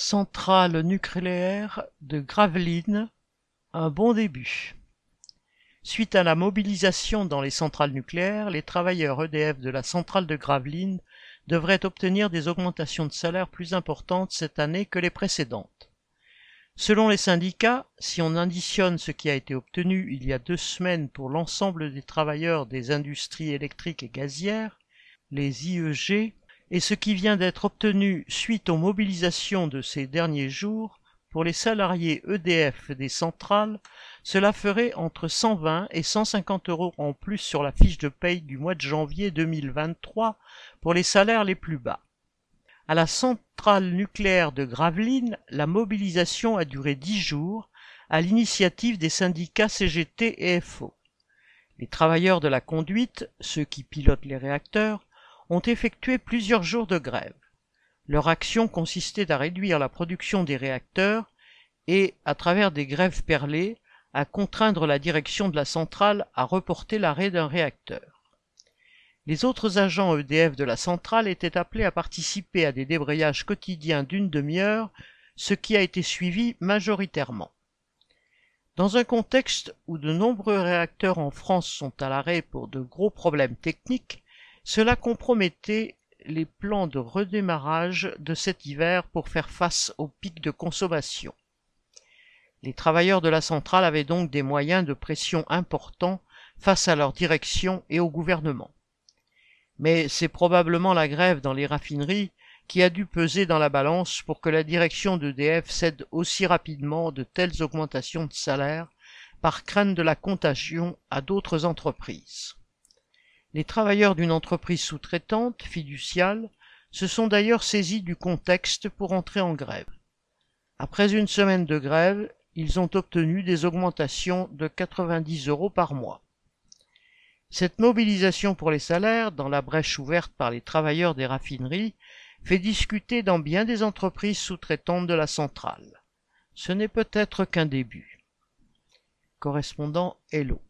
Centrale nucléaire de Gravelines, un bon début. Suite à la mobilisation dans les centrales nucléaires, les travailleurs EDF de la centrale de Gravelines devraient obtenir des augmentations de salaire plus importantes cette année que les précédentes. Selon les syndicats, si on additionne ce qui a été obtenu il y a deux semaines pour l'ensemble des travailleurs des industries électriques et gazières, les IEG, et ce qui vient d'être obtenu suite aux mobilisations de ces derniers jours, pour les salariés EDF des centrales, cela ferait entre 120 et 150 euros en plus sur la fiche de paye du mois de janvier 2023 pour les salaires les plus bas. À la centrale nucléaire de Gravelines, la mobilisation a duré dix jours à l'initiative des syndicats CGT et FO. Les travailleurs de la conduite, ceux qui pilotent les réacteurs, ont effectué plusieurs jours de grève. Leur action consistait à réduire la production des réacteurs et, à travers des grèves perlées, à contraindre la direction de la centrale à reporter l'arrêt d'un réacteur. Les autres agents EDF de la centrale étaient appelés à participer à des débrayages quotidiens d'une demi-heure, ce qui a été suivi majoritairement. Dans un contexte où de nombreux réacteurs en France sont à l'arrêt pour de gros problèmes techniques, cela compromettait les plans de redémarrage de cet hiver pour faire face au pic de consommation. Les travailleurs de la centrale avaient donc des moyens de pression importants face à leur direction et au gouvernement. Mais c'est probablement la grève dans les raffineries qui a dû peser dans la balance pour que la direction d'EDF cède aussi rapidement de telles augmentations de salaire par crainte de la contagion à d'autres entreprises. Les travailleurs d'une entreprise sous-traitante, fiduciale, se sont d'ailleurs saisis du contexte pour entrer en grève. Après une semaine de grève, ils ont obtenu des augmentations de 90 euros par mois. Cette mobilisation pour les salaires, dans la brèche ouverte par les travailleurs des raffineries, fait discuter dans bien des entreprises sous-traitantes de la centrale. Ce n'est peut-être qu'un début. Correspondant Hello.